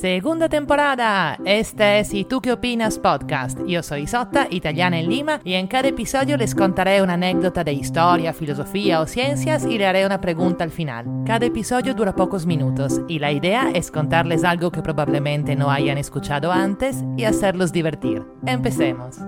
Segunda temporada. Este es ¿Y tú qué opinas? podcast. Yo soy Isotta, italiana en Lima, y en cada episodio les contaré una anécdota de historia, filosofía o ciencias y le haré una pregunta al final. Cada episodio dura pocos minutos y la idea es contarles algo que probablemente no hayan escuchado antes y hacerlos divertir. Empecemos.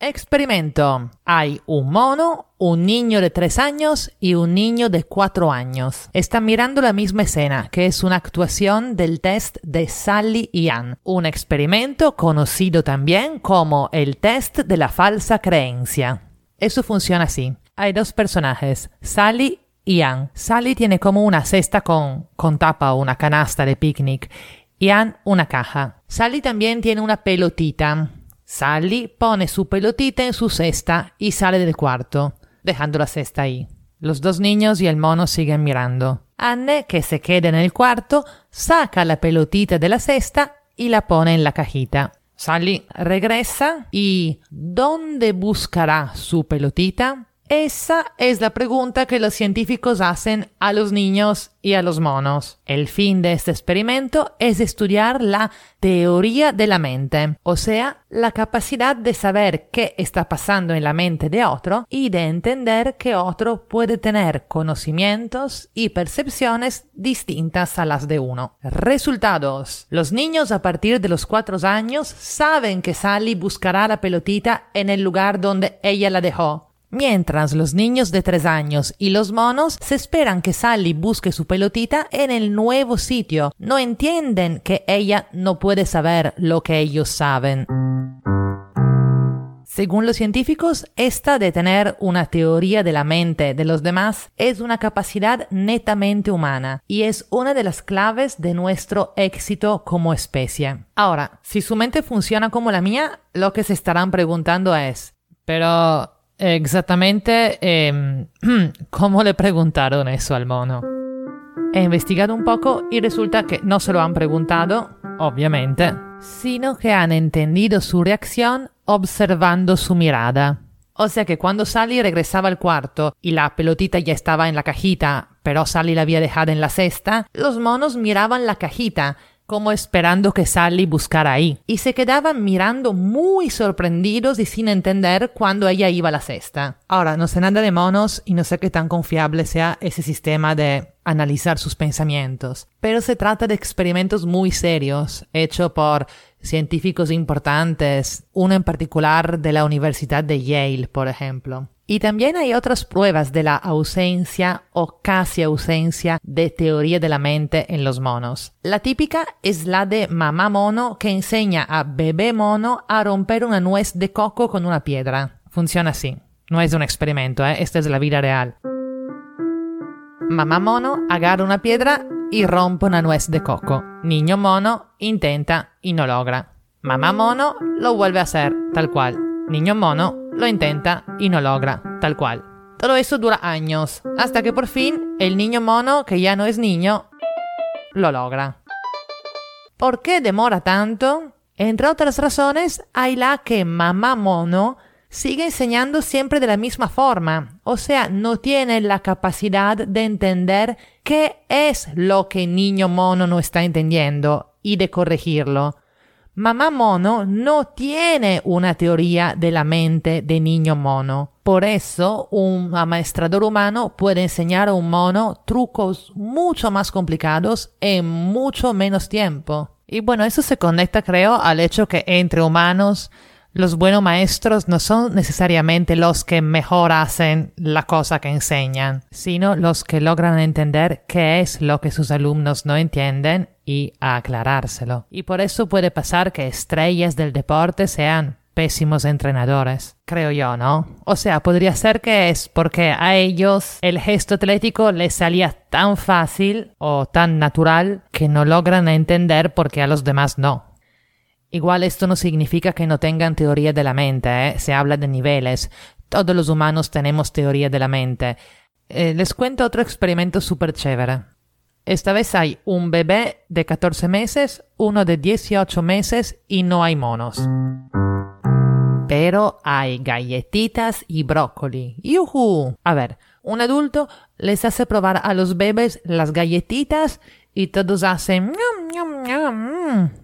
Experimento. Hay un mono, un niño de 3 años y un niño de 4 años. Están mirando la misma escena, que es una actuación del test de Sally y Ann, un experimento conocido también como el test de la falsa creencia. Eso funciona así. Hay dos personajes, Sally y Ann. Sally tiene como una cesta con, con tapa o una canasta de picnic y Ann una caja. Sally también tiene una pelotita Sally pone su pelotita en su cesta y sale del cuarto, dejando la cesta ahí. Los dos niños y el mono siguen mirando. Anne, que se queda en el cuarto, saca la pelotita de la cesta y la pone en la cajita. Sally regresa y ¿dónde buscará su pelotita? Esa es la pregunta que los científicos hacen a los niños y a los monos. El fin de este experimento es estudiar la teoría de la mente, o sea, la capacidad de saber qué está pasando en la mente de otro y de entender que otro puede tener conocimientos y percepciones distintas a las de uno. Resultados. Los niños a partir de los cuatro años saben que Sally buscará la pelotita en el lugar donde ella la dejó Mientras los niños de tres años y los monos se esperan que Sally busque su pelotita en el nuevo sitio, no entienden que ella no puede saber lo que ellos saben. Según los científicos, esta de tener una teoría de la mente de los demás es una capacidad netamente humana y es una de las claves de nuestro éxito como especie. Ahora, si su mente funciona como la mía, lo que se estarán preguntando es, pero Exactamente eh, cómo le preguntaron eso al mono. He investigado un poco y resulta que no se lo han preguntado, obviamente, sino que han entendido su reacción observando su mirada. O sea que cuando Sally regresaba al cuarto y la pelotita ya estaba en la cajita, pero Sally la había dejado en la cesta, los monos miraban la cajita como esperando que Sally buscara ahí, y se quedaban mirando muy sorprendidos y sin entender cuando ella iba a la cesta. Ahora, no sé nada de monos y no sé qué tan confiable sea ese sistema de analizar sus pensamientos, pero se trata de experimentos muy serios, hechos por científicos importantes, uno en particular de la Universidad de Yale, por ejemplo. Y también hay otras pruebas de la ausencia o casi ausencia de teoría de la mente en los monos. La típica es la de mamá mono que enseña a bebé mono a romper una nuez de coco con una piedra. Funciona así. No es un experimento, ¿eh? esta es la vida real. Mamá mono agarra una piedra y rompe una nuez de coco. Niño mono intenta y no logra. Mamá mono lo vuelve a hacer, tal cual. Niño mono lo intenta y no logra, tal cual. Todo eso dura años, hasta que por fin el niño mono, que ya no es niño, lo logra. ¿Por qué demora tanto? Entre otras razones, hay la que mamá mono sigue enseñando siempre de la misma forma, o sea, no tiene la capacidad de entender qué es lo que niño mono no está entendiendo y de corregirlo. Mamá mono no tiene una teoría de la mente de niño mono. Por eso, un amaestrador humano puede enseñar a un mono trucos mucho más complicados en mucho menos tiempo. Y bueno, eso se conecta, creo, al hecho que entre humanos los buenos maestros no son necesariamente los que mejor hacen la cosa que enseñan, sino los que logran entender qué es lo que sus alumnos no entienden y aclarárselo. Y por eso puede pasar que estrellas del deporte sean pésimos entrenadores, creo yo, ¿no? O sea, podría ser que es porque a ellos el gesto atlético les salía tan fácil o tan natural que no logran entender por qué a los demás no. Igual esto no significa que no tengan teoría de la mente, ¿eh? se habla de niveles. Todos los humanos tenemos teoría de la mente. Eh, les cuento otro experimento súper chévere. Esta vez hay un bebé de 14 meses, uno de 18 meses y no hay monos. Pero hay galletitas y brócoli. ¡Yuhu! A ver, un adulto les hace probar a los bebés las galletitas y todos hacen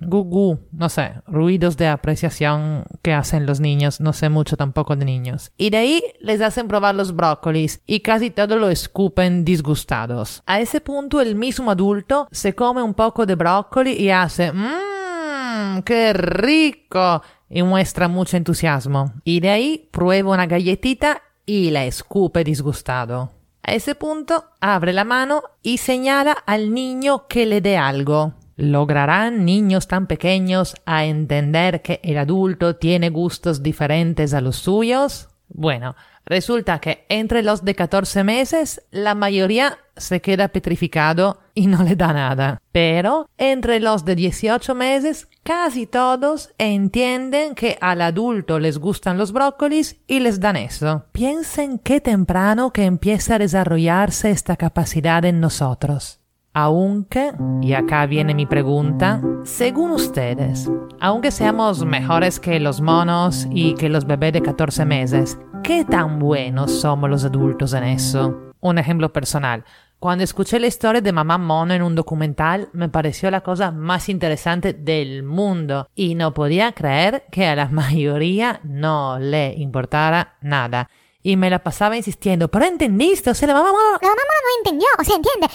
Gugu, no sé, ruidos de apreciación que hacen los niños, no sé mucho tampoco de niños. Y de ahí les hacen probar los brócolis y casi todo lo escupen disgustados. A ese punto el mismo adulto se come un poco de brócoli y hace mmm, qué rico y muestra mucho entusiasmo. Y de ahí prueba una galletita y la escupe disgustado. A ese punto abre la mano y señala al niño que le dé algo. ¿Lograrán niños tan pequeños a entender que el adulto tiene gustos diferentes a los suyos? Bueno, resulta que entre los de 14 meses la mayoría se queda petrificado y no le da nada. Pero entre los de 18 meses casi todos entienden que al adulto les gustan los brócolis y les dan eso. Piensen qué temprano que empieza a desarrollarse esta capacidad en nosotros. Aunque, y acá viene mi pregunta, según ustedes, aunque seamos mejores que los monos y que los bebés de 14 meses, ¿qué tan buenos somos los adultos en eso? Un ejemplo personal. Cuando escuché la historia de mamá mono en un documental, me pareció la cosa más interesante del mundo y no podía creer que a la mayoría no le importara nada y me la pasaba insistiendo, pero entendiste, o sea, la mamá La mamá no entendió, o sea, entiende.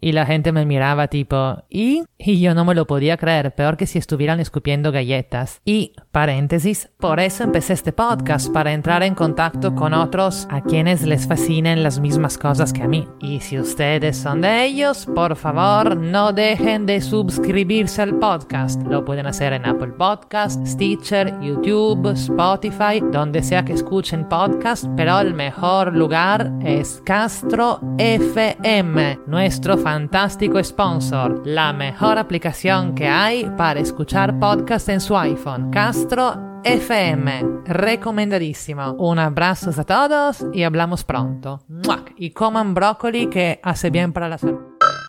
Y la gente me miraba tipo, ¿y? Y yo no me lo podía creer, peor que si estuvieran escupiendo galletas. Y, paréntesis, por eso empecé este podcast, para entrar en contacto con otros a quienes les fascinen las mismas cosas que a mí. Y si ustedes son de ellos, por favor, no dejen de suscribirse al podcast. Lo pueden hacer en Apple Podcast, Stitcher, YouTube, Spotify, donde sea que escuchen podcast pero el mejor lugar es Castro FM, nuestro fantástico sponsor, la mejor aplicación que hay para escuchar podcast en su iPhone. Castro FM, recomendadísimo. Un abrazo a todos y hablamos pronto. Y coman brócoli que hace bien para la salud.